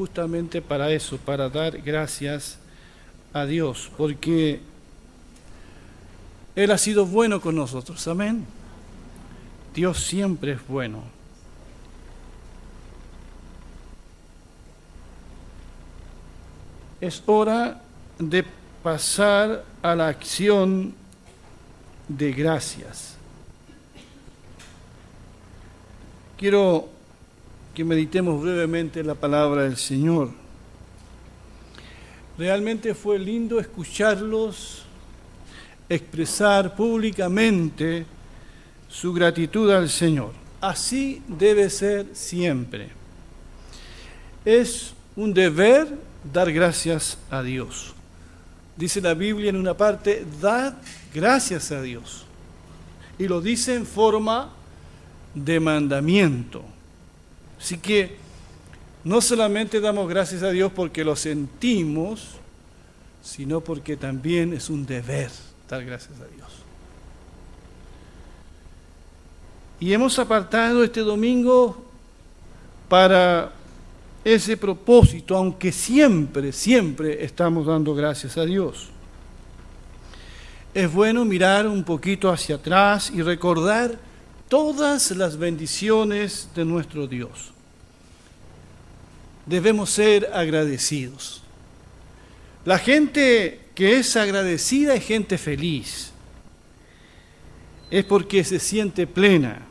justamente para eso, para dar gracias a Dios, porque Él ha sido bueno con nosotros, amén. Dios siempre es bueno. Es hora de pasar a la acción de gracias. Quiero que meditemos brevemente la palabra del Señor. Realmente fue lindo escucharlos expresar públicamente su gratitud al Señor. Así debe ser siempre. Es un deber dar gracias a Dios. Dice la Biblia en una parte, dad gracias a Dios. Y lo dice en forma de mandamiento. Así que no solamente damos gracias a Dios porque lo sentimos, sino porque también es un deber dar gracias a Dios. Y hemos apartado este domingo para ese propósito, aunque siempre, siempre estamos dando gracias a Dios. Es bueno mirar un poquito hacia atrás y recordar todas las bendiciones de nuestro Dios. Debemos ser agradecidos. La gente que es agradecida es gente feliz. Es porque se siente plena.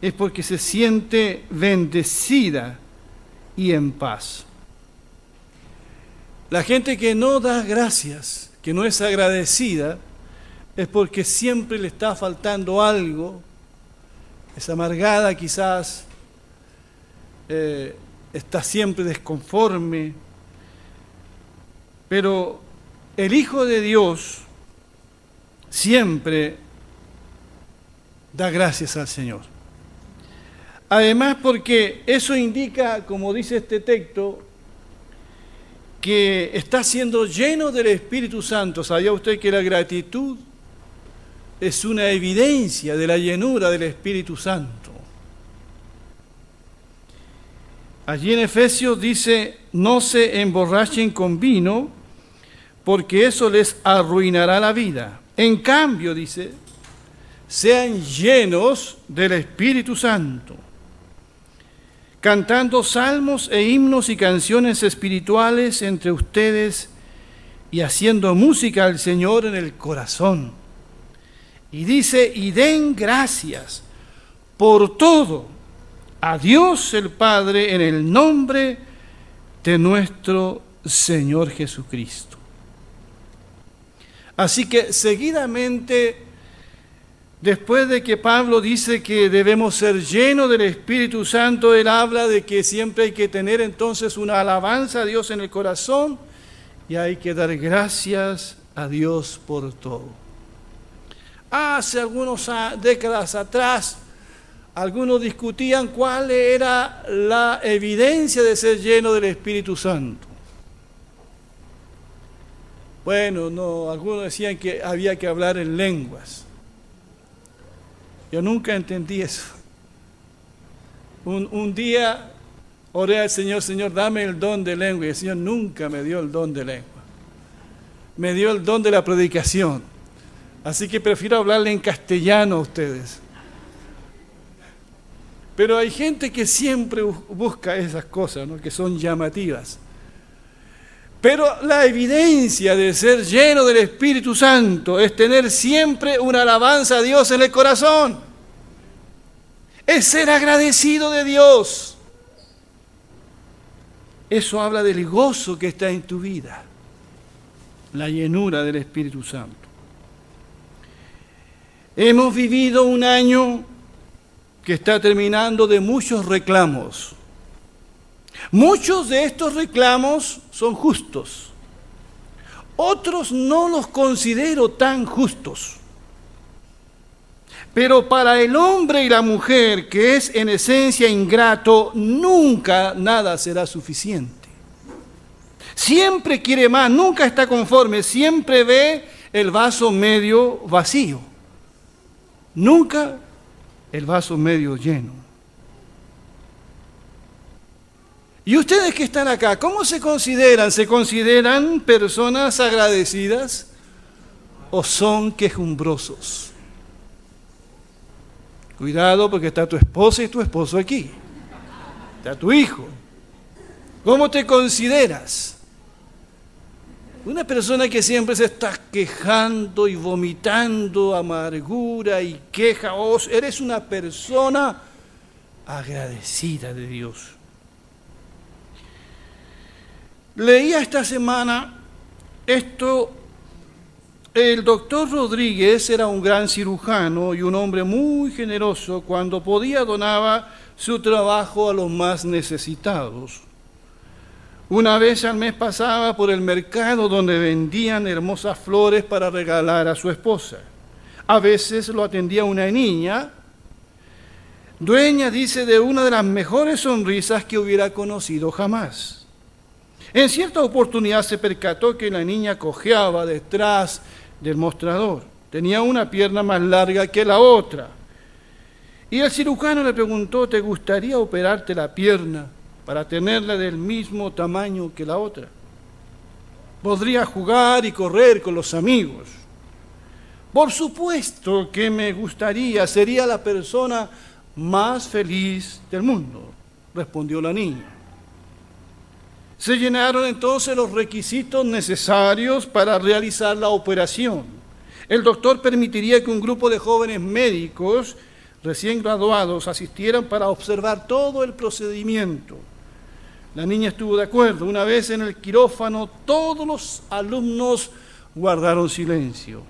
Es porque se siente bendecida y en paz. La gente que no da gracias, que no es agradecida, es porque siempre le está faltando algo, es amargada quizás, eh, está siempre desconforme, pero el Hijo de Dios siempre da gracias al Señor. Además, porque eso indica, como dice este texto, que está siendo lleno del Espíritu Santo. ¿Sabía usted que la gratitud es una evidencia de la llenura del Espíritu Santo? Allí en Efesios dice, no se emborrachen con vino, porque eso les arruinará la vida. En cambio, dice, sean llenos del Espíritu Santo cantando salmos e himnos y canciones espirituales entre ustedes y haciendo música al Señor en el corazón. Y dice, y den gracias por todo a Dios el Padre en el nombre de nuestro Señor Jesucristo. Así que seguidamente Después de que Pablo dice que debemos ser llenos del Espíritu Santo, él habla de que siempre hay que tener entonces una alabanza a Dios en el corazón y hay que dar gracias a Dios por todo. Hace algunas décadas atrás, algunos discutían cuál era la evidencia de ser lleno del Espíritu Santo. Bueno, no, algunos decían que había que hablar en lenguas. Yo nunca entendí eso. Un, día oré al Señor, Señor, dame el don de lengua. Y el Señor nunca me dio el don de lengua. Me dio el don de la predicación. Así que prefiero hablarle en castellano a ustedes. Pero hay gente que siempre busca esas cosas, ¿no? que son llamativas. Pero la evidencia de ser lleno del Espíritu Santo es tener siempre una alabanza a Dios en el corazón. Es ser agradecido de Dios. Eso habla del gozo que está en tu vida, la llenura del Espíritu Santo. Hemos vivido un año que está terminando de muchos reclamos Muchos de estos reclamos son justos, otros no los considero tan justos. Pero para el hombre y la mujer que es en esencia ingrato, nunca nada será suficiente. Siempre quiere más, nunca está conforme, siempre ve el vaso medio vacío, nunca el vaso medio lleno. ¿Y ustedes que están acá, cómo se consideran? ¿Se consideran personas agradecidas o son quejumbrosos? Cuidado porque está tu esposa y tu esposo aquí. Está tu hijo. ¿Cómo te consideras? Una persona que siempre se está quejando y vomitando amargura y queja, oh, eres una persona agradecida de Dios. Leía esta semana esto, el doctor Rodríguez era un gran cirujano y un hombre muy generoso, cuando podía donaba su trabajo a los más necesitados. Una vez al mes pasaba por el mercado donde vendían hermosas flores para regalar a su esposa. A veces lo atendía una niña, dueña, dice, de una de las mejores sonrisas que hubiera conocido jamás. En cierta oportunidad se percató que la niña cojeaba detrás del mostrador. Tenía una pierna más larga que la otra. Y el cirujano le preguntó, ¿te gustaría operarte la pierna para tenerla del mismo tamaño que la otra? Podría jugar y correr con los amigos. Por supuesto que me gustaría, sería la persona más feliz del mundo, respondió la niña. Se llenaron entonces los requisitos necesarios para realizar la operación. El doctor permitiría que un grupo de jóvenes médicos recién graduados asistieran para observar todo el procedimiento. La niña estuvo de acuerdo. Una vez en el quirófano, todos los alumnos guardaron silencio.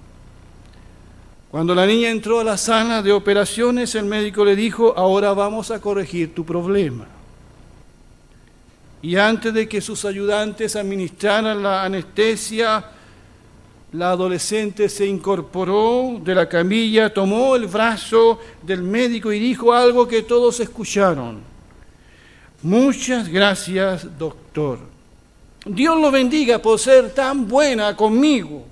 Cuando la niña entró a la sala de operaciones, el médico le dijo, ahora vamos a corregir tu problema y antes de que sus ayudantes administraran la anestesia, la adolescente se incorporó de la camilla, tomó el brazo del médico y dijo algo que todos escucharon. Muchas gracias, doctor. Dios lo bendiga por ser tan buena conmigo.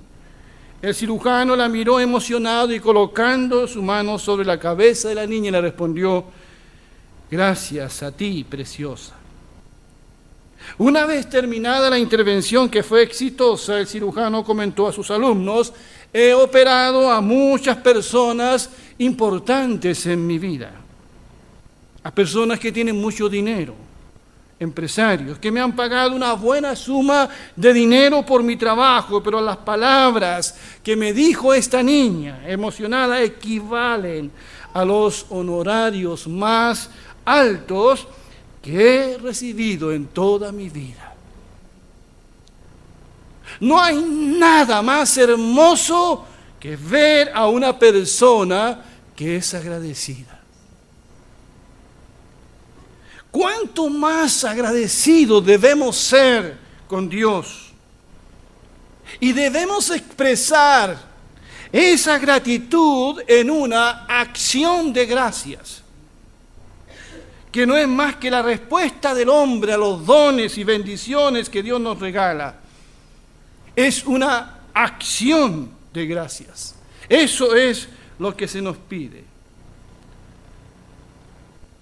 El cirujano la miró emocionado y colocando su mano sobre la cabeza de la niña le respondió, gracias a ti, preciosa. Una vez terminada la intervención que fue exitosa, el cirujano comentó a sus alumnos, he operado a muchas personas importantes en mi vida, a personas que tienen mucho dinero, empresarios, que me han pagado una buena suma de dinero por mi trabajo, pero las palabras que me dijo esta niña emocionada equivalen a los honorarios más altos que he recibido en toda mi vida. No hay nada más hermoso que ver a una persona que es agradecida. ¿Cuánto más agradecidos debemos ser con Dios? Y debemos expresar esa gratitud en una acción de gracias que no es más que la respuesta del hombre a los dones y bendiciones que Dios nos regala. Es una acción de gracias. Eso es lo que se nos pide.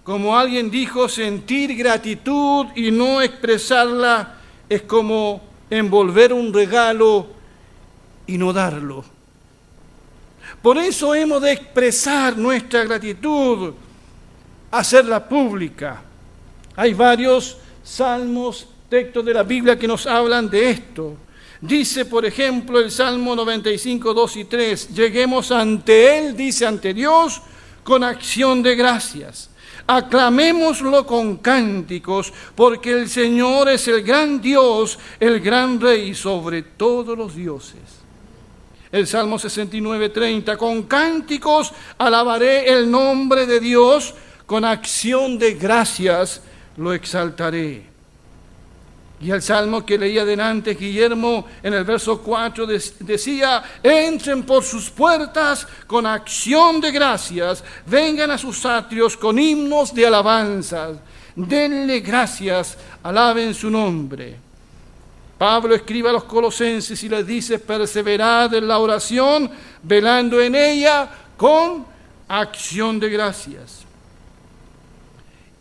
Como alguien dijo, sentir gratitud y no expresarla es como envolver un regalo y no darlo. Por eso hemos de expresar nuestra gratitud hacerla pública. Hay varios salmos, textos de la Biblia que nos hablan de esto. Dice, por ejemplo, el Salmo 95, 2 y 3, lleguemos ante Él, dice, ante Dios, con acción de gracias. Aclamémoslo con cánticos, porque el Señor es el gran Dios, el gran Rey sobre todos los dioses. El Salmo 69, 30, con cánticos alabaré el nombre de Dios, con acción de gracias lo exaltaré. Y el salmo que leía delante Guillermo en el verso 4 decía, entren por sus puertas con acción de gracias, vengan a sus atrios con himnos de alabanza, denle gracias, alaben su nombre. Pablo escribe a los colosenses y les dice, perseverad en la oración, velando en ella con acción de gracias.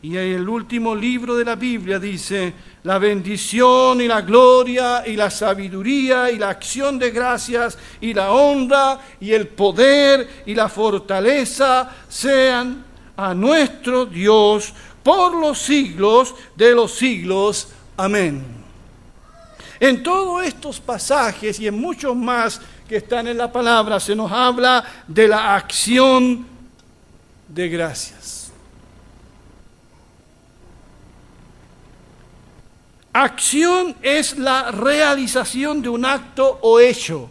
Y en el último libro de la Biblia dice, la bendición y la gloria y la sabiduría y la acción de gracias y la honra y el poder y la fortaleza sean a nuestro Dios por los siglos de los siglos. Amén. En todos estos pasajes y en muchos más que están en la palabra se nos habla de la acción de gracias. Acción es la realización de un acto o hecho.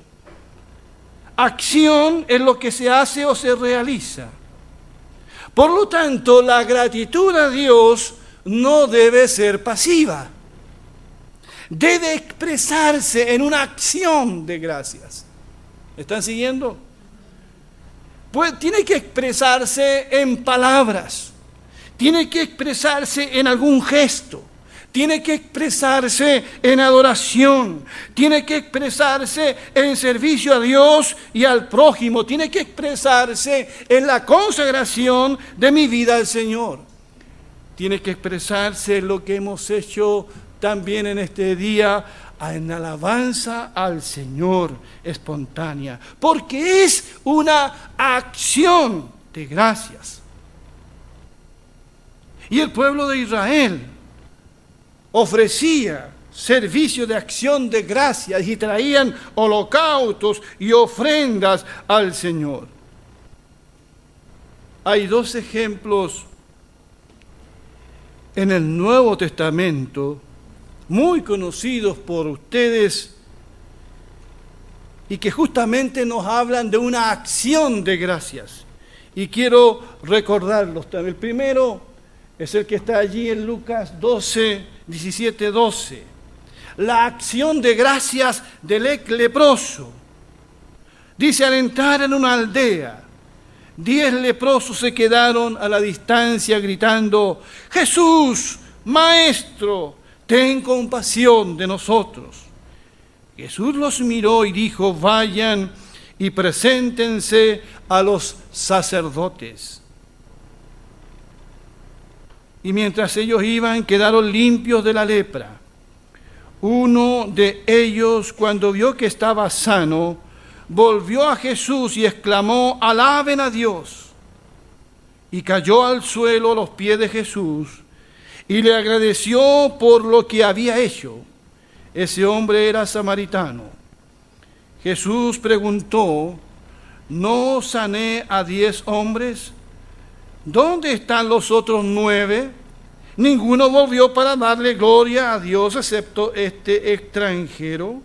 Acción es lo que se hace o se realiza. Por lo tanto, la gratitud a Dios no debe ser pasiva. Debe expresarse en una acción de gracias. ¿Están siguiendo? Pues tiene que expresarse en palabras. Tiene que expresarse en algún gesto tiene que expresarse en adoración, tiene que expresarse en servicio a Dios y al prójimo, tiene que expresarse en la consagración de mi vida al Señor. Tiene que expresarse lo que hemos hecho también en este día en alabanza al Señor espontánea, porque es una acción de gracias. Y el pueblo de Israel ofrecía servicio de acción de gracias y traían holocaustos y ofrendas al Señor. Hay dos ejemplos en el Nuevo Testamento muy conocidos por ustedes y que justamente nos hablan de una acción de gracias. Y quiero recordarlos. El primero es el que está allí en Lucas 12, 17, 12. La acción de gracias del leproso. Dice, al entrar en una aldea, diez leprosos se quedaron a la distancia gritando, Jesús, Maestro, ten compasión de nosotros. Jesús los miró y dijo, vayan y preséntense a los sacerdotes. Y mientras ellos iban, quedaron limpios de la lepra. Uno de ellos, cuando vio que estaba sano, volvió a Jesús y exclamó, alaben a Dios. Y cayó al suelo a los pies de Jesús y le agradeció por lo que había hecho. Ese hombre era samaritano. Jesús preguntó, ¿no sané a diez hombres? ¿Dónde están los otros nueve? Ninguno volvió para darle gloria a Dios excepto este extranjero.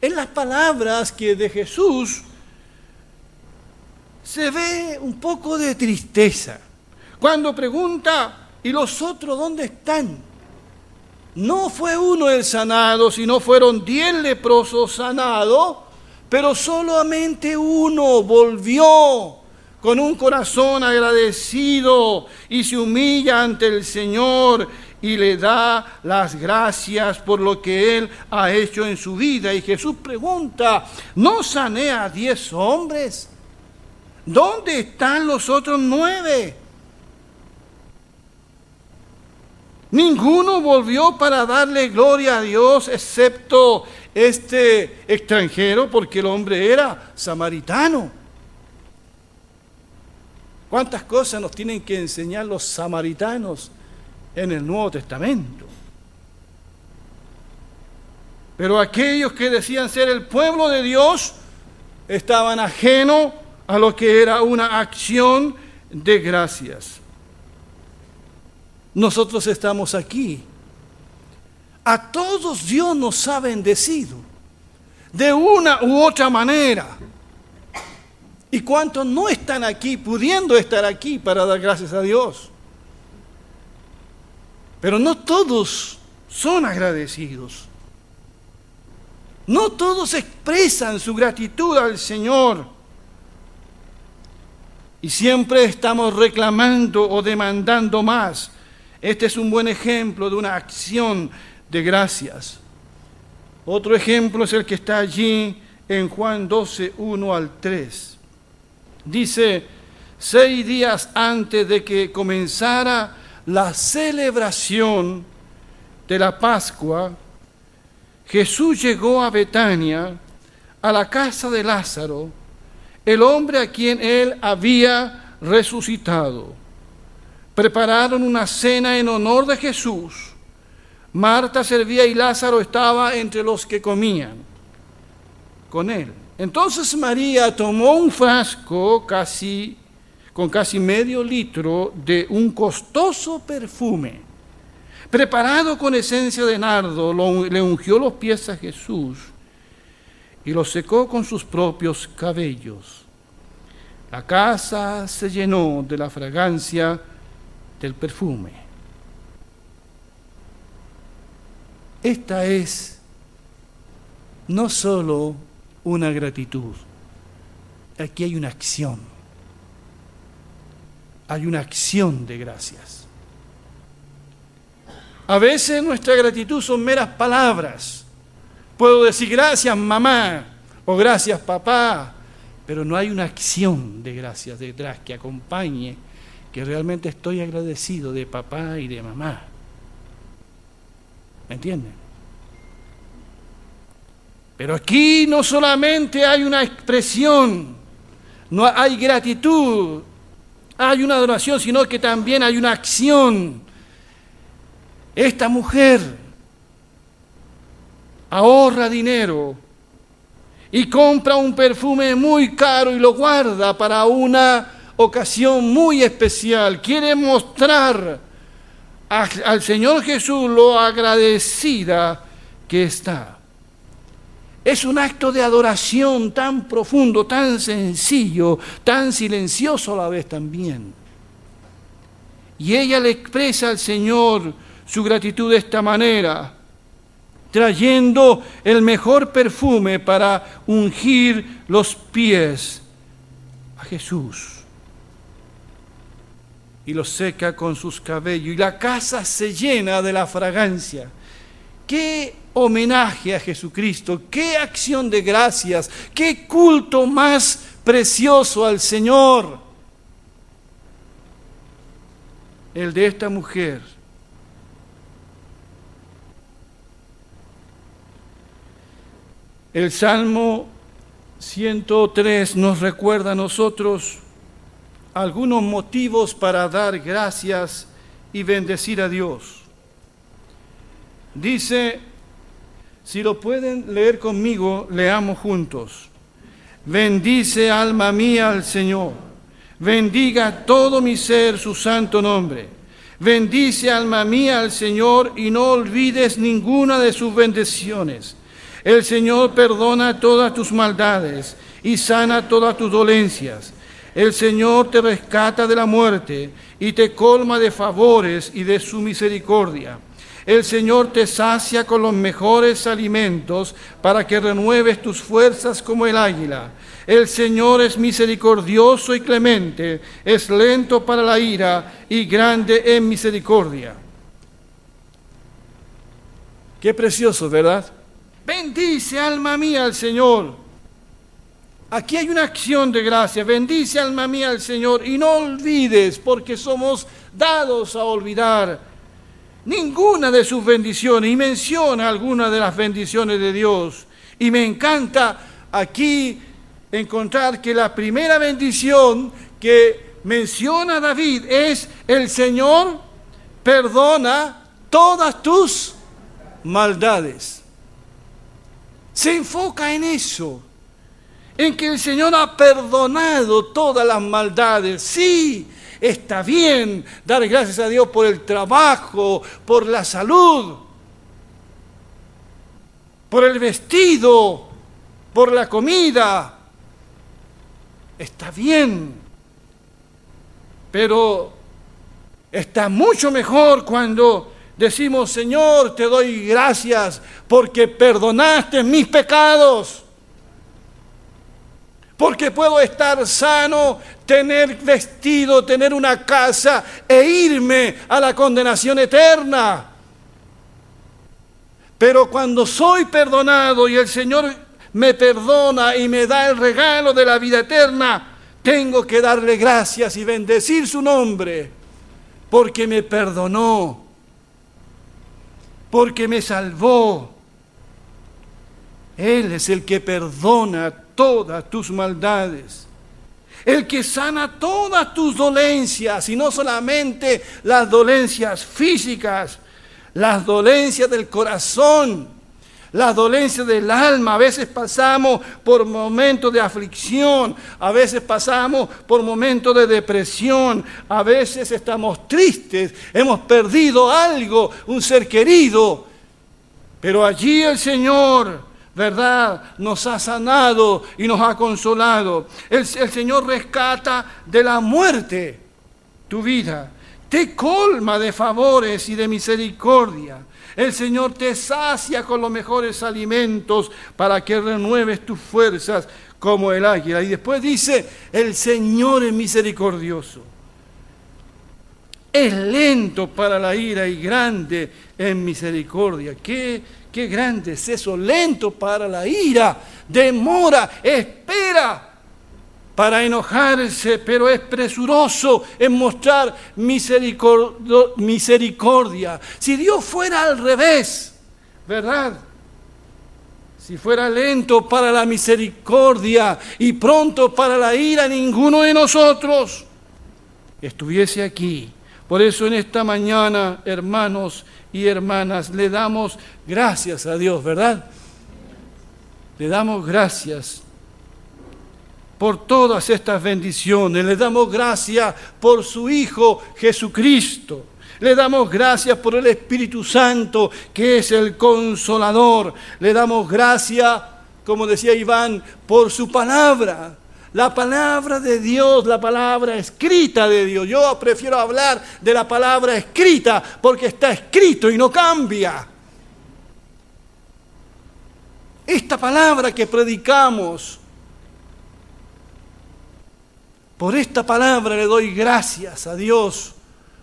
En las palabras que de Jesús se ve un poco de tristeza. Cuando pregunta, ¿y los otros dónde están? No fue uno el sanado, sino fueron diez leprosos sanados, pero solamente uno volvió con un corazón agradecido y se humilla ante el Señor y le da las gracias por lo que Él ha hecho en su vida. Y Jesús pregunta, ¿no sané a diez hombres? ¿Dónde están los otros nueve? Ninguno volvió para darle gloria a Dios excepto este extranjero porque el hombre era samaritano. ¿Cuántas cosas nos tienen que enseñar los samaritanos en el Nuevo Testamento? Pero aquellos que decían ser el pueblo de Dios estaban ajenos a lo que era una acción de gracias. Nosotros estamos aquí. A todos Dios nos ha bendecido de una u otra manera. ¿Y cuántos no están aquí pudiendo estar aquí para dar gracias a Dios? Pero no todos son agradecidos. No todos expresan su gratitud al Señor. Y siempre estamos reclamando o demandando más. Este es un buen ejemplo de una acción de gracias. Otro ejemplo es el que está allí en Juan 12, 1 al 3 dice, seis días antes de que comenzara la celebración de la Pascua, Jesús llegó a Betania, a la casa de Lázaro, el hombre a quien él había resucitado. Prepararon una cena en honor de Jesús. Marta servía y Lázaro estaba entre los que comían con él. Entonces María tomó un frasco casi con casi medio litro de un costoso perfume, preparado con esencia de nardo, le ungió los pies a Jesús y los secó con sus propios cabellos. La casa se llenó de la fragancia del perfume. Esta es no solo una gratitud, aquí hay una acción hay una acción de gracias. A veces nuestra gratitud son meras palabras. Puedo decir gracias mamá o gracias papá, pero no hay una acción de gracias detrás que acompañe que realmente estoy agradecido de papá y de mamá. ¿Me entienden? Pero aquí no solamente hay una expresión, no hay gratitud, hay una adoración, sino que también hay una acción. Esta mujer ahorra dinero y compra un perfume muy caro y lo guarda para una ocasión muy especial. Quiere mostrar al Señor Jesús lo agradecida que está. Es un acto de adoración tan profundo, tan sencillo, tan silencioso a la vez también. Y ella le expresa al Señor su gratitud de esta manera, trayendo el mejor perfume para ungir los pies a Jesús. Y los seca con sus cabellos. Y la casa se llena de la fragancia. ¿Qué homenaje a Jesucristo, qué acción de gracias, qué culto más precioso al Señor. El de esta mujer. El Salmo 103 nos recuerda a nosotros algunos motivos para dar gracias y bendecir a Dios. Dice si lo pueden leer conmigo, leamos juntos. Bendice alma mía al Señor. Bendiga todo mi ser su santo nombre. Bendice alma mía al Señor y no olvides ninguna de sus bendiciones. El Señor perdona todas tus maldades y sana todas tus dolencias. El Señor te rescata de la muerte y te colma de favores y de su misericordia. El Señor te sacia con los mejores alimentos para que renueves tus fuerzas como el águila. El Señor es misericordioso y clemente, es lento para la ira y grande en misericordia. Qué precioso, ¿verdad? Bendice alma mía al Señor. Aquí hay una acción de gracia. Bendice alma mía al Señor y no olvides, porque somos dados a olvidar ninguna de sus bendiciones y menciona algunas de las bendiciones de Dios. Y me encanta aquí encontrar que la primera bendición que menciona David es el Señor perdona todas tus maldades. Se enfoca en eso, en que el Señor ha perdonado todas las maldades. Sí, Está bien dar gracias a Dios por el trabajo, por la salud, por el vestido, por la comida. Está bien. Pero está mucho mejor cuando decimos, Señor, te doy gracias porque perdonaste mis pecados porque puedo estar sano, tener vestido, tener una casa e irme a la condenación eterna. Pero cuando soy perdonado y el Señor me perdona y me da el regalo de la vida eterna, tengo que darle gracias y bendecir su nombre porque me perdonó, porque me salvó. Él es el que perdona todas tus maldades, el que sana todas tus dolencias, y no solamente las dolencias físicas, las dolencias del corazón las dolencias del alma. A veces pasamos por momentos de aflicción, a veces pasamos por momentos de depresión, a veces estamos tristes, hemos perdido algo, un ser querido. Pero allí el Señor, ¿verdad? Nos ha sanado y nos ha consolado. El, Señor rescata de la muerte tu vida, te colma de favores y de misericordia. El Señor te sacia con los mejores alimentos para que renueves tus fuerzas como el águila. Y después dice, el Señor es misericordioso. Es lento para la ira y grande en misericordia. ¿Qué, qué grande es eso? Lento para la ira. Demora, espera para enojarse, pero es presuroso en mostrar misericordia. Si Dios fuera al revés, ¿verdad? Si fuera lento para la misericordia y pronto para la ira, ninguno de nosotros estuviese aquí. Por eso en esta mañana, hermanos y hermanas, le damos gracias a Dios, ¿verdad? Le damos gracias por todas estas bendiciones. Le damos gracias por su Hijo Jesucristo. Le damos gracias por el Espíritu Santo, que es el consolador. Le damos gracias, como decía Iván, por su palabra. La palabra de Dios, la palabra escrita de Dios. Yo prefiero hablar de la palabra escrita porque está escrito y no cambia. Esta palabra que predicamos por esta palabra le doy gracias a Dios,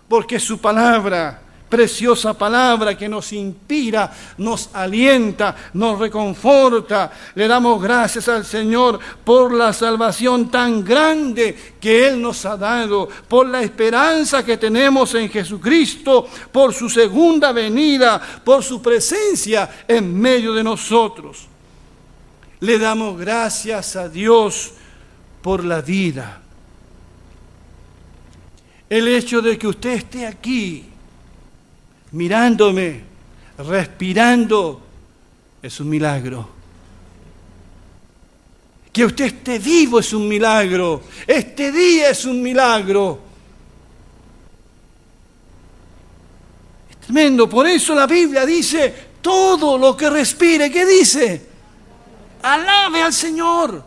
porque su palabra, preciosa palabra que nos inspira, nos alienta, nos reconforta. Le damos gracias al Señor por la salvación tan grande que Él nos ha dado, por la esperanza que tenemos en Jesucristo, por su segunda venida, por su presencia en medio de nosotros. Le damos gracias a Dios por la vida el hecho de que usted esté aquí, mirándome, respirando, es un milagro. Que usted esté vivo es un milagro. Este día es un milagro. Es tremendo. Por eso la Biblia dice, todo lo que respire, ¿qué dice? Alabe al Señor.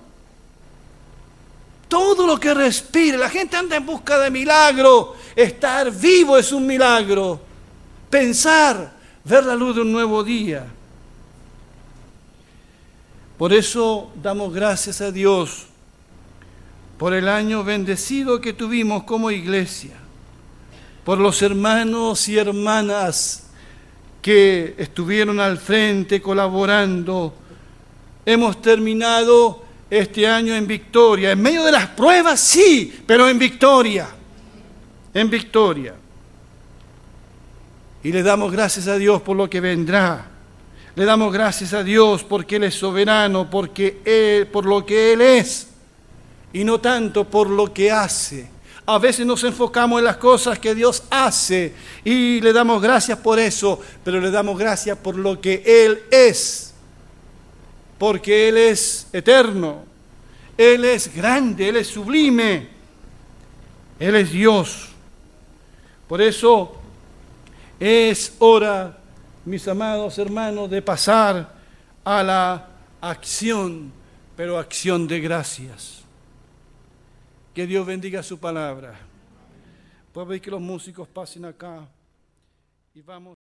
Todo lo que respire, la gente anda en busca de milagro. Estar vivo es un milagro. Pensar, ver la luz de un nuevo día. Por eso damos gracias a Dios por el año bendecido que tuvimos como iglesia, por los hermanos y hermanas que estuvieron al frente colaborando. Hemos terminado este año en victoria. En medio de las pruebas, sí, pero en victoria. En victoria. Y le damos gracias a Dios por lo que vendrá. Le damos gracias a Dios porque Él es soberano, porque por lo que Él es, y no tanto por lo que hace. A veces nos enfocamos en las cosas que Dios hace y le damos gracias por eso, pero le damos gracias por lo que Él es porque Él es eterno, Él es grande, Él es sublime, Él es Dios. Por eso es hora, mis amados hermanos, de pasar a la acción, pero acción de gracias. Que Dios bendiga su palabra. Puedo ver que los músicos pasen acá y vamos.